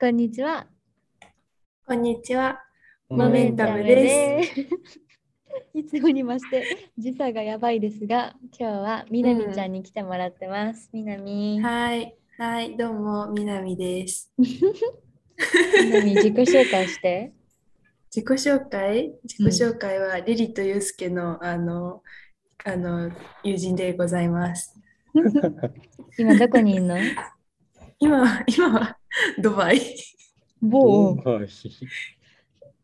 こんにちは。こんにちは。モモメンタムですす。いつもにまして時差がやばいですが、今日はみなみちゃんに来てもらってます。みなみ。はい。はい、どうも、みなみです。みなみ自己紹介して。自己紹介？自己紹介は、リリとユうスケの、あの、あの、友人でございます。今どこにいるの？今は、今は、ドバイ。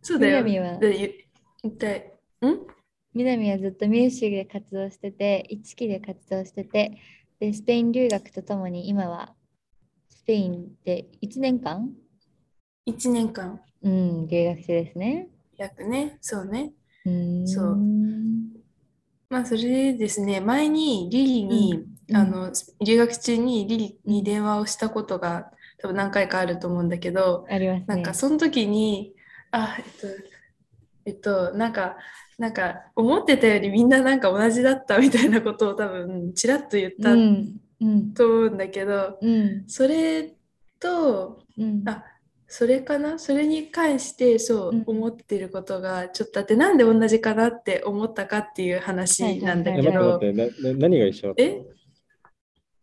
そうだよ。みなみはでゆ一体、ん？みなみはずっとミュージックで活動してて、一期で活動してて、で、スペイン留学とともに今はスペインで1年間 ?1 年間、うん、留学生ですね。約ね、そうね。うーんそうまあ、それでですね、前にリリに、うんあの、留学中にリリに電話をしたことが多分何回かあると思うんだけど、ありますね。なんかその時に、あ、えっと、えっと、なんか、なんか思ってたよりみんななんか同じだったみたいなことを多分ちらっと言ったうん、うん、と思うんだけど、うん、それと、うん。あ、それかな？それに関してそううん。思ってることがちょっとあって、なんで同じかなって思ったかっていう話なんだえ、けど、何が一緒だったの？え？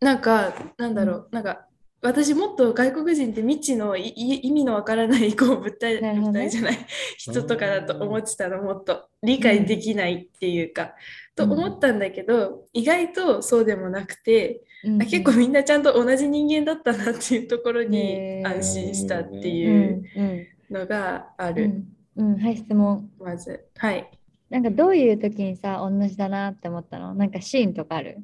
なんか、なんだろう、なんか、私もっと外国人って未知の意味のわからないこう物体、ね物体じゃない人とかだと思ってたのもっと理解できないっていうか、と思ったんだけど、意外とそうでもなくて、うんあ結構みんなちゃんと同じ人間だったなっていうところに安心したってう、いうん。のがある、うん、うん、はい、質問。まず。はい。なんかどういう時にさ、同じだなって思ったの？なんかシーンとかある？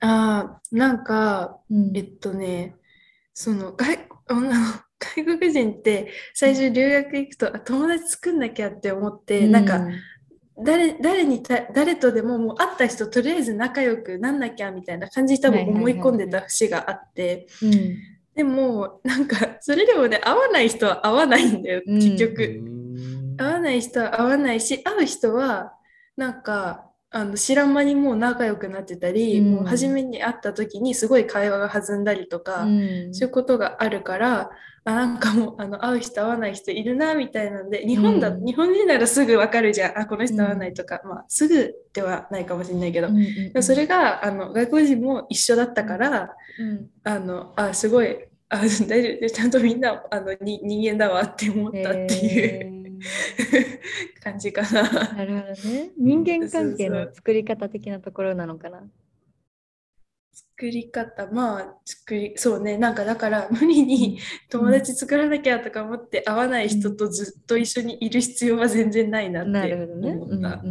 ああ、なんか、うん。えっとね、その外、あの外国人って最初留学行くと、あ友達作んなきゃって思って、なんか誰、誰にた、誰とでももう会った人とりあえず仲良くなんなきゃみたいな感じに多分思い込んでた節があって、うん、でもなんかそれでもね、会わない人は会わないんだよ、うん。結う局。ーん。会わない人は会わないし、会う人はなんかあの知らん間にもう仲良くなってたり、うん。もう初めに会った時にすごい会話が弾んだりとか、うん。そういうことがあるから、あ、なんかもうあの会う人会わない人いるなみたいなんで、日本だ、うん日本人ならすぐわかるじゃん。あ、この人会わないとか、まあすぐではないかもしれないけど、うんそれがあの外国人も一緒だったから、うん。あの、あ、すごい、あ、大丈夫、ちゃんとみんなあのに人間だわって思ったっていう、感じかな。なるほどね。人間関係の作り方的なところなのかな。作り方、まあ、作り、そうね、なんかだから無理に友達作らなきゃとか思って会わない人とずっと一緒にいる必要は全然ないなってなるほどね。思った。うんう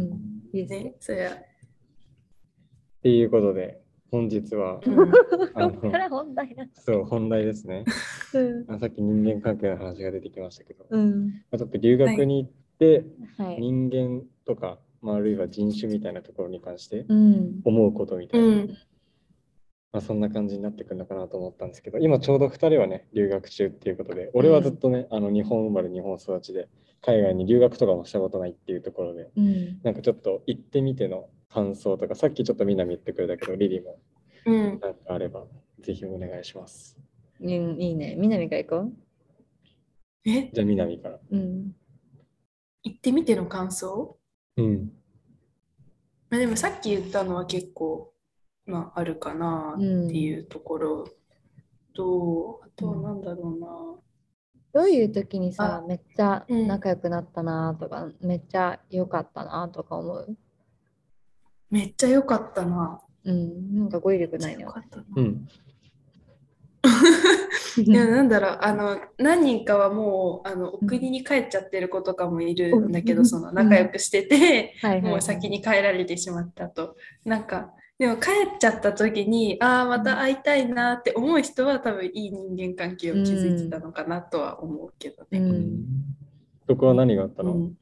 ん、いいねね、そりゃ。っていうことで、本日は、本題だ。そう、本題ですね。うんあさっき人間関係の話が出てきましたけど、まうん。あ、ちょっと留学に行って、はい。人間とか、まあ、あるいは人種みたいなところに関してうん。思うことみたいうな、ん。まあ、そんな感じになってくるのかなと思ったんですけど、今ちょうど2人はね、留学中っていうことで、俺はずっとね、あの日本生まれ、日本育ちで、海外に留学とかもしたことないっていうところで、うん。なんかちょっと行ってみての感想とか、さっきちょっとみんな言ってくれたけど、リリーもうん。なんかあれば、ぜひお願いします。うん、いいね。南から行こえ、じゃあ、南から。う。うん。行ってみての感想？うん。まあ、でもさっき言ったのは結構、まあ、あるかなっていうところと、あとはなんだろうな。どういう時にさあ、めっちゃうん仲良くなったなとか、めっちゃ良かったなとか思う？めっちゃ良かったな。うん。なんか語彙力ないの。良かったな。うん。いや、なんだろう、あの、何人かはもう、あの、お国に帰っちゃってる子とかもいるんだけど、うんその、仲良くしてて、もう先に帰られてしまったと。なんか、でも帰っちゃった時に、ああ、また会いたいなって思う人は多分いい人間関係を築いてたのかなとは思うけどうね。ん。そこは何があったの、うんうん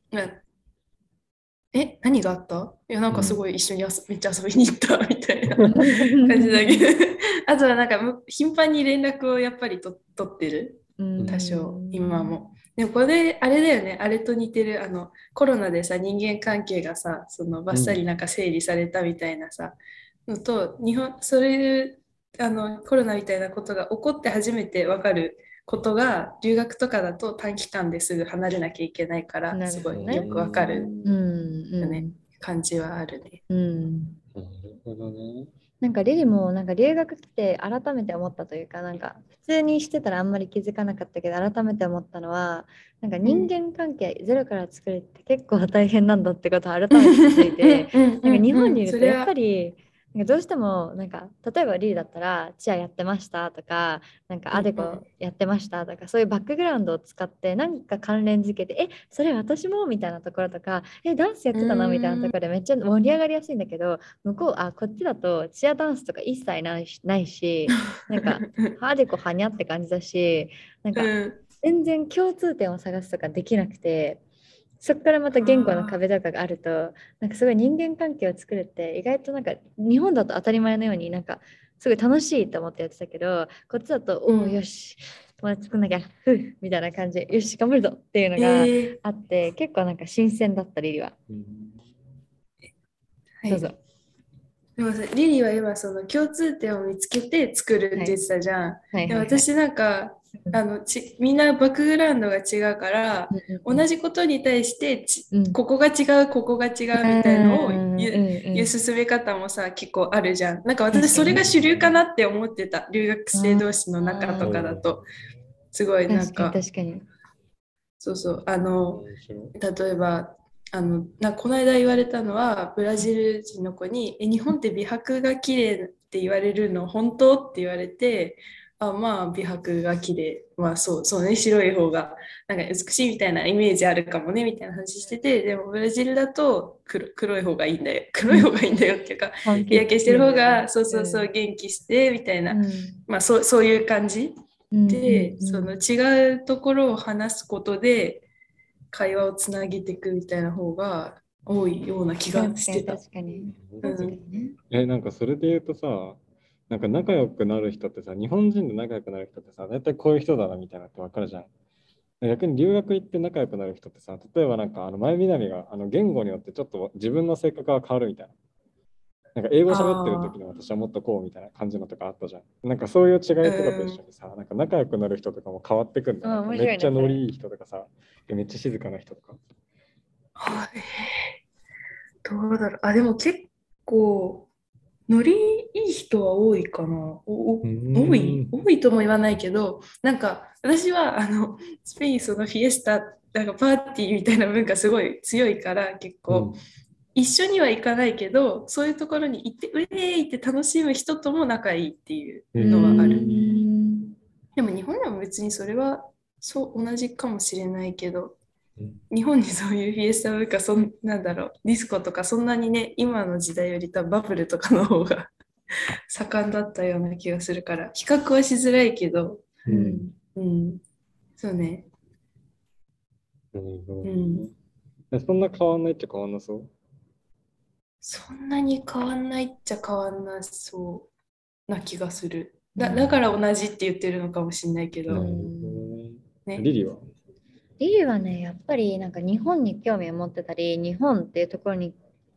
え、何があった？いや、なんかすごい一緒に遊めっちゃ遊びに行った みたいな。感じだけど、あとはなんかむ頻繁に連絡をやっぱりと取ってる。うん。多少今。も。でもこれあれだよね。あれと似てる。あのコロナでさ人間関係がさそのバッサリなんか整理されたみたいなさ、のと日本それあのコロナみたいなことが起こって初めて分かることが留学とかだと短期間ですぐ離れなきゃいけないからすごいよくわかるね。感じはあるね。うん。なるほどね。なんかリリもなんか留学来て改めて思ったというかなんか普通にしてたらあんまり気づかなかったけど改めて思ったのはなんか人間関係ゼロから作るって結構大変なんだってことを改めて気づいてなんか日本にいるとやっぱりなんかどうしてもなんか例えばリリだったらチアやってましたとかなんかアデコやってましたとかそういうバックグラウンドを使ってなんか関連づけてえそれ私もみたいなところとかえダンスやってたのみたいなところでめっちゃ盛り上がりやすいんだけど向こうあこっちだとチアダンスとか一切ないしないしなんか アデコはにゃって感じだしなんかうん。全然共通点を探すとかできなくてそこからまた言語の壁とかがあるとなんかすごい人間関係を作るって意外となんか日本だと当たり前のようになんかすごい楽しいと思ってやってたけどこっちだと、おおうんよし友達作んなきゃふうみたいな感じ。よし頑張るぞっていうのえがー。あって、結構なんか新鮮だったリリは、うん。はい。どうぞ。でもさリリーは今その共通点を見つけて作るって言ってたじゃん。はい。はい。ではい。私なんかうんあのちみんなバックグラウンドが違うからうん同じことに対してちうん。ここが違うここが違うみたいのをうん言ううんうん。言う進め方もさ結構あるじゃん。なんか私それが主流かなって思ってた。留学生同士の中とかだと。すごいなん確か確かに。そうそう。あの例えばあのなこの間言われたのはブラジル人の子に「え日本って美白が綺麗って言われるの本当?」って言われて「あまあ美白が綺麗。まあそうそうね。白い方がなんか美しいみたいなイメージあるかもね」みたいな話しててでもブラジルだと黒黒い方がいいんだよ。黒い方がいいんだよっていうか日焼けしてる方がそうそうそう元気してみたいな、まあそうそういう感じうんで、うんうん。その違うところを話すことで会話をつなげていくみたいな方が多いような気がしてた。確かに。うん。確かにね。え、なんかそれで言うとさ、なんか仲良くなる人ってさ、日本人で仲良くなる人ってさ、大体こういう人だなみたいなってわかるじゃん。逆に留学行って仲良くなる人ってさ、例えばなんかあの前南があの言語によってちょっと自分の性格が変わるみたいな。なんか英語喋ってる時の私はもっとこうみたいな感じのとかあったじゃん。なんかそういう違いとかと一緒にさ、なんか仲良くなる人とかも変わってくんだよ。ねめっちゃノリいい人とかさ、めっちゃ静かな人とか。はいどうだろうあでも結構ノリいい人は多いかな。おお多い？多いとも言わないけどなんか私はあのスペインそのフィエスタなんかパーティーみたいな文化すごい強いから結構、一緒には行かないけどそういうところに行ってうえーいって楽しむ人とも仲いいっていうのはある。うん。でも日本でも別にそれはそう同じかもしれないけど。うん日本にそういうフィエスタ文化そんなんだろうディスコとかそんなにね今の時代より多分バブルとかの方が 盛んだったような気がするから比較はしづらいけど、ううん。んうん、そうね。うん。そんな変わんないっちゃ変わんなそう？そんなに変わんないっちゃ変わんなそうな気がする。だうん。だから同じって言ってるのかもしれないけど、なるほどね。ね。リリーは？リリはねやっぱりなんか日本に興味を持ってたり日本っていうところに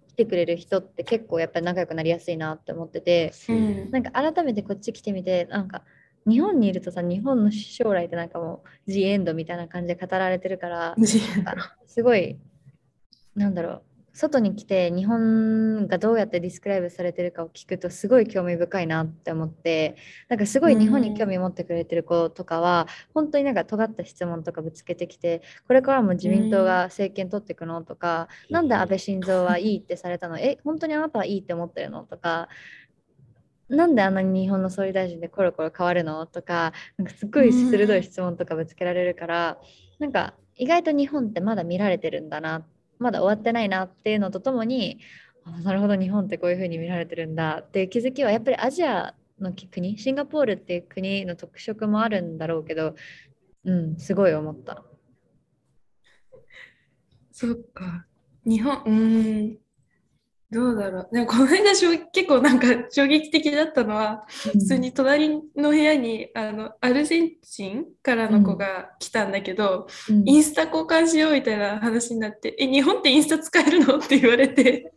来てくれる人って結構やっぱり仲良くなりやすいなって思っててう。んなんか改めてこっち来てみてなんか日本にいるとさ日本の将来ってなんかもう The End みたいな感じで語られてるからすごいなんだろう外に来て日本がどうやってディスクライブされてるかを聞くとすごい興味深いなって思ってなんかすごい日本に興味を持ってくれてる子とかは本当になんか尖った質問とかぶつけてきてこれからも自民党が政権取っていくのとかなんで安倍晋三はいいってされたの？え本当にあなたはいいって思ってるの？とかなんであんなに日本の総理大臣でコロコロ変わるの？とかなんかすごい鋭い質問とかぶつけられるからなんか意外と日本ってまだ見られてるんだなまだ終わってないなっていうのとともにあなるほど日本ってこういうふうに見られてるんだっていう気づきはやっぱりアジアの国シンガポールっていう国の特色もあるんだろうけどうんすごい思った。そっか。日本、うん、どうだろう。でもこの間しょ結構なんか衝撃的だったのは、普通に隣の部屋にあのアルゼンチンからの子が来たんだけど、うん。インスタ交換しようみたいな話になって、え、日本ってインスタ使えるの？って言われて、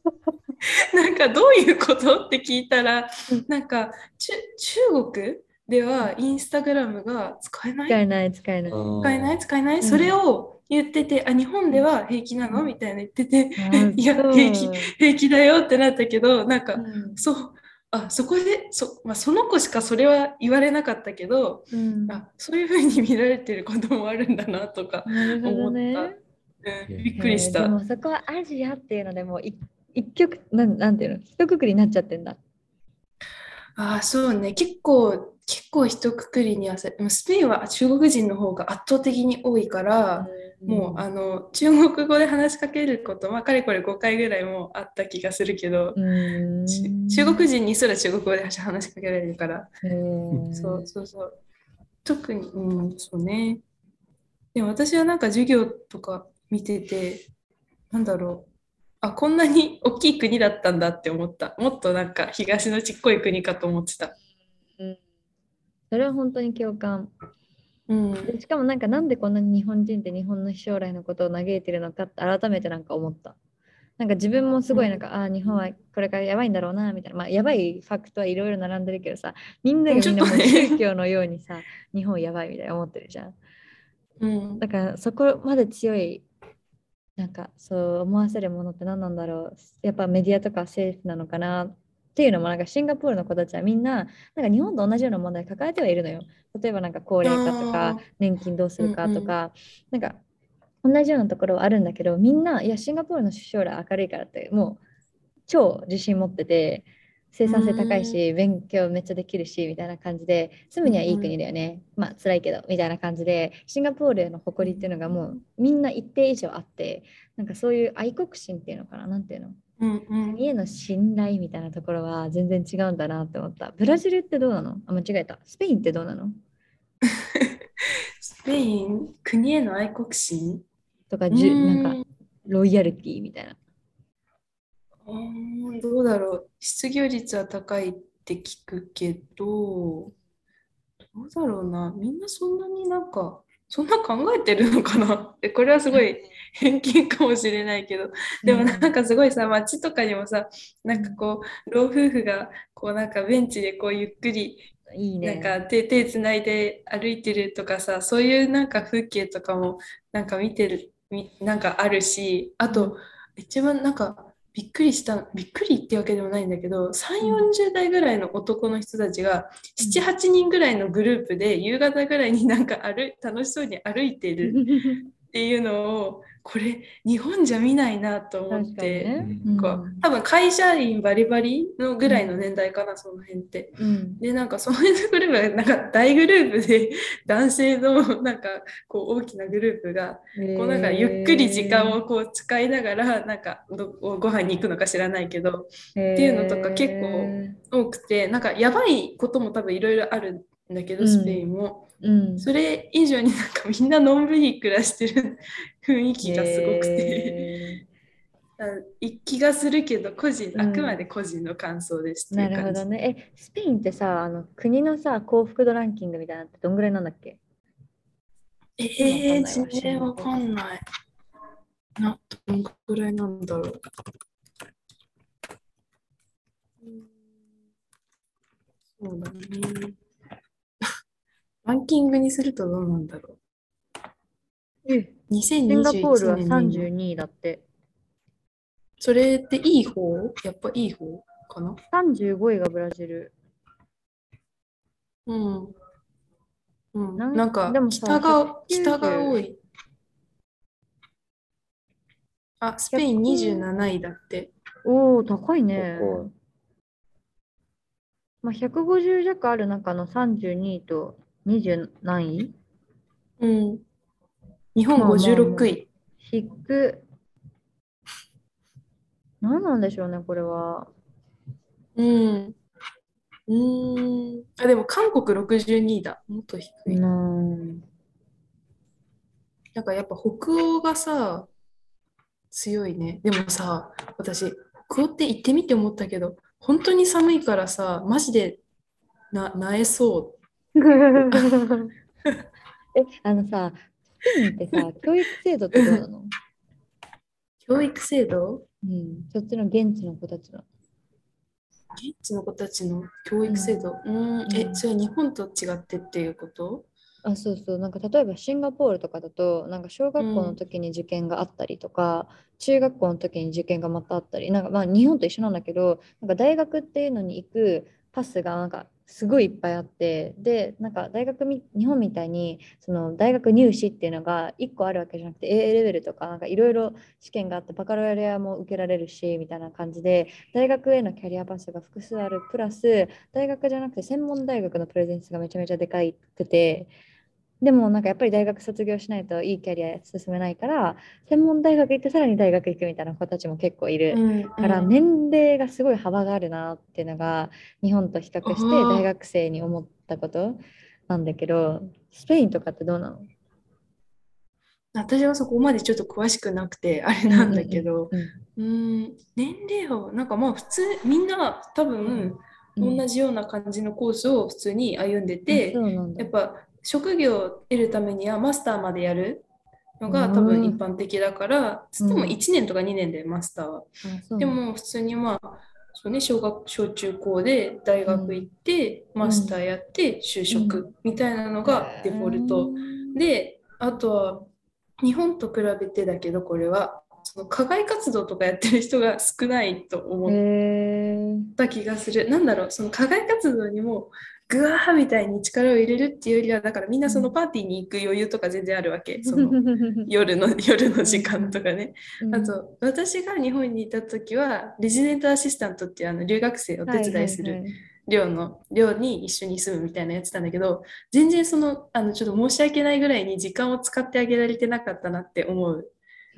なんかどういうこと？って聞いたらうん、なんか中中国ではインスタグラムが使えない？使えない、使えない。使えない？使えない、ん。それを言ってて、あ、日本では平気なの？みたいな言ってて、あ いや、平気、平気だよってなったけど、なんか、うんそう、あ、そこで、そ、まあ、その子しかそれは言われなかったけど、うんあ、そういうふうに見られてることもあるんだなとか、思ね。った。うん、びっくりした。えーでもそこはアジアっていうのでもうい一曲なんなんていうの？一括りになっちゃってんだ。ああ、そうね。結構、結構一括りにはさ、でもスペインは中国人の方が圧倒的に多いから、もうあの中国語で話しかけること、まあ、かれこれ5回ぐらいもあった気がするけど、中国人にすら中国語で話しかけられるから、うんそうそうそう。特に、うん、そうね。でも私はなんか授業とか見てて、なんだろう。あ、こんなに大きい国だったんだって思った。もっとなんか東のちっこい国かと思ってた。うんそれは本当に共感。うん。でしかもなんかなんでこんなに日本人って日本の将来のことを嘆いてるのかって改めてなんか思った。なんか自分もすごいなんか、ああ日本はこれからやばいんだろうなみたいな、まあ、やばいファクトはいろいろ並んでるけどさみんながみんなも宗教のようにさ日本やばいみたいな思ってるじゃん。うん。だからそこまで強いなんかそう思わせるものって何なんだろうやっぱメディアとか政府なのかなっていうのもなんかシンガポールの子たちはみんななんか日本と同じような問題抱えてはいるのよ。例えばなんか高齢化とあかー年金どうするかとか、なんか同じようなところはあるんだけどみんないやシンガポールの将来明るいからってもう超自信持ってて生産性高いし、勉強めっちゃできるしみたいな感じで住むにはいい国だよね、まあ辛いけどみたいな感じでシンガポールへの誇りっていうのがもうみんな一定以上あってなんかそういう愛国心っていうのかな？なんていうの？うんうん。国への信頼みたいなところは全然違うんだなって思った。ブラジルってどうなの？あ間違えた。スペインってどうなの？スペイン、国への愛国心？とかじゅうんなん。かロイヤルティみたいなどうだろう。失業率は高いって聞くけど、どうだろうな。みんなそんなになんか、そんな考えてるのかな。えこれはすごい偏見かもしれないけど、でもなんかすごいさ、街とかにもさ、なんかこう、老夫婦がこうなんかベンチでこうゆっくりいいね。なんか手手つないで歩いてるとかさそういうなんか風景とかもなんか見てるみなんかあるしあと一番なんかびっくりしたびっくりってわけでもないんだけど3 4 0代ぐらいの男の人たちが78人ぐらいのグループで夕方ぐらいになんか歩楽しそうに歩いてる。っていうのをこれ日本じゃ見ないなと思って。ねうんこう多分会社員バリバリのぐらいの年代かな、その辺って。うんで、なんかその辺のグループが、なんか大グループで 男性のなんかこう大きなグループが、こうなんかゆっくり時間をこう使いながら、なんかどご飯に行くのか知らないけど、っていうのとか結構多くて、なんかやばいことも多分いろいろあるんだけど、うんスペインも。うんそれ以上になんかみんなのんびり暮らしてる雰囲気がすごくて。へあ気がするけど個人、うんあくまで個人の感想ですってーないるほどねえスペインってさあの国のさ幸福度ランキングみたいなのってどんぐらいなんだっけ？えー、全然わかんない。な、どんくらいなんだろう。うんそうだね。ランキングにするとどうなんだろう。シンガポールは2021年に32位だって。それっていい方？やっぱいい方かな？35位がブラジル。うん。うん、なんかでもさ北が190北が多い。あ、スペイン27位だって。おお高いね。まあ、150弱ある中の32位と20何位？うん。日本まあまあまあ56位。引く何なんでしょうねこれはうん。うーん。あ、でも韓国62位だ。もっと低い。うんなんかやっぱ北欧がさ、強いね。でもさ、私、北欧って行ってみて思ったけど、本当に寒いからさ、マジでな、なえそう。えあのさスペインってさ教育制度ってどうなの？教育制度？うん。そっちの現地の子たちの現地の子たちの教育制度、うん、ん、え、それは日本と違ってっていうこと？あそうそう。なんか例えばシンガポールとかだとなんか小学校の時に受験があったりとか、うん、中学校の時に受験がまたあったり。なんかまあ日本と一緒なんだけどなんか大学っていうのに行くパスがなんかすごいいっぱいあってでなんか大学日本みたいにその大学入試っていうのが1個あるわけじゃなくて AA レベルとかいろいろ試験があってバカロレアも受けられるしみたいな感じで大学へのキャリアパスが複数あるプラス大学じゃなくて専門大学のプレゼンスがめちゃめちゃでかくてでもなんかやっぱり大学卒業しないといいキャリア進めないから専門大学行ってさらに大学行くみたいな子たちも結構いるから、年齢がすごい幅があるなっていうのが日本と比較して大学生に思ったことなんだけどスペインとかってどうなの？私はそこまでちょっと詳しくなくてあれなんだけど、うん、年齢はなんかまあ普通みんな多分同じような感じのコースを普通に歩んでて、やっぱ職業を得るためにはマスターまでやるのが多分一般的だから、つっても1年とか2年でマスター。は。でも普通にまあそうね、小学小中高で大学行って、マスターやって就職みたいなのがデフォルト、であとは日本と比べてだけどこれはその課外活動とかやってる人が少ないと思った気がする。なんだろうその課外活動にもぐわーみたいに力を入れるっていうよりはだからみんなそのパーティーに行く余裕とか全然あるわけ、その 夜の夜の時間とかね、あと私が日本にいた時はレジデントアシスタントっていうあの留学生をお手伝いする寮の寮に一緒に住むみたいなやつなんだけど全然そのあのちょっと申し訳ないぐらいに時間を使ってあげられてなかったなって思う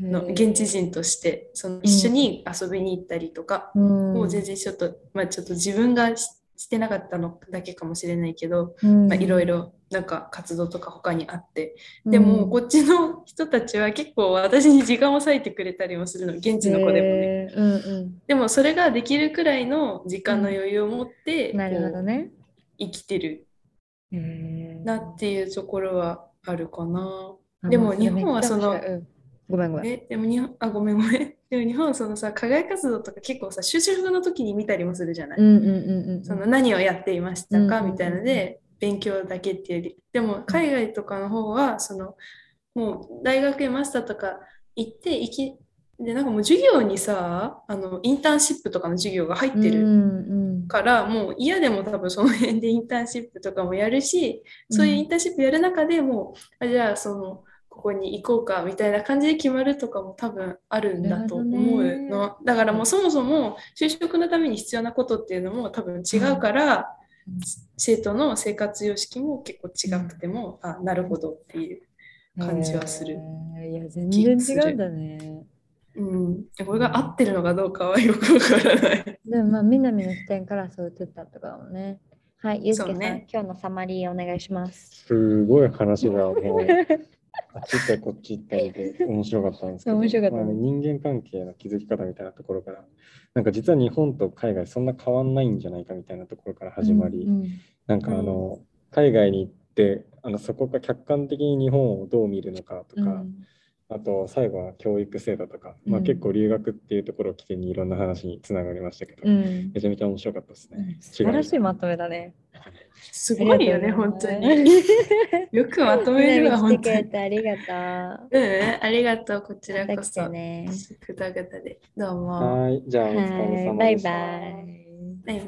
の現地人としてその一緒に遊びに行ったりとか、もう全然ちょっとまあちょっと自分がしてなかったのだけかもしれないけど、まあ、いろいろなんか活動とか他にあって。でもこっちの人たちは結構私に時間を割いてくれたりもするの現地の子でもね、うんうん、でもそれができるくらいの時間の余裕を持って、なるほどね。生きてるなっていうところはあるかな。でも日本はその、ごめんごめん。え、でも日本、あ、ごめんごめん。でも日本そのさ、課外活動とか結構さ、就職の時に見たりもするじゃない？うんうんうんうん、その何をやっていましたか、みたいなので、勉強だけっていうより。でも海外とかの方は、その、もう大学へマスターとか行って、行き、で、なんかもう授業にさ、あの、インターンシップとかの授業が入ってるから、うんうん、もう嫌でも多分その辺でインターンシップとかもやるし、そういうインターンシップやる中でも、あじゃあその、ここに行こうかみたいな感じで決まるとかも多分あるんだと思うの、だからもうそもそも就職のために必要なことっていうのも多分違うから、うん、生徒の生活様式も結構違くても、うん、あなるほどっていう感じはする。えー、いや全然違うんだね。うん、これが合ってるのかどうかはよくわからない。でもまあ南の視点からそう映ったとかもね。はい、ゆうすけさん、ね、今日のサマリーお願いします。すごい話がもうあっち行ったりこっち行ったりで面白かったんですけど、面白かった、ね、人間関係の築き方みたいなところから、なんか実は日本と海外そんな変わんないんじゃないかみたいなところから始まり、うんうん、なんかあの、海外に行ってあのそこが客観的に日本をどう見るのかとか、うんあと最後は教育制度とか、まあ、結構留学っていうところを起点にいろんな話につながりましたけど、うん、めちゃめちゃ面白かったですね。うん、素晴らしいまとめだね。すごいよね、本当に。よくまとめるわ、本当に。ありがとう。うん、ありがとう、こちらこそ。ね、ぐだぐだで。どうも。はい、じゃあお疲れ様でした。バイバイ。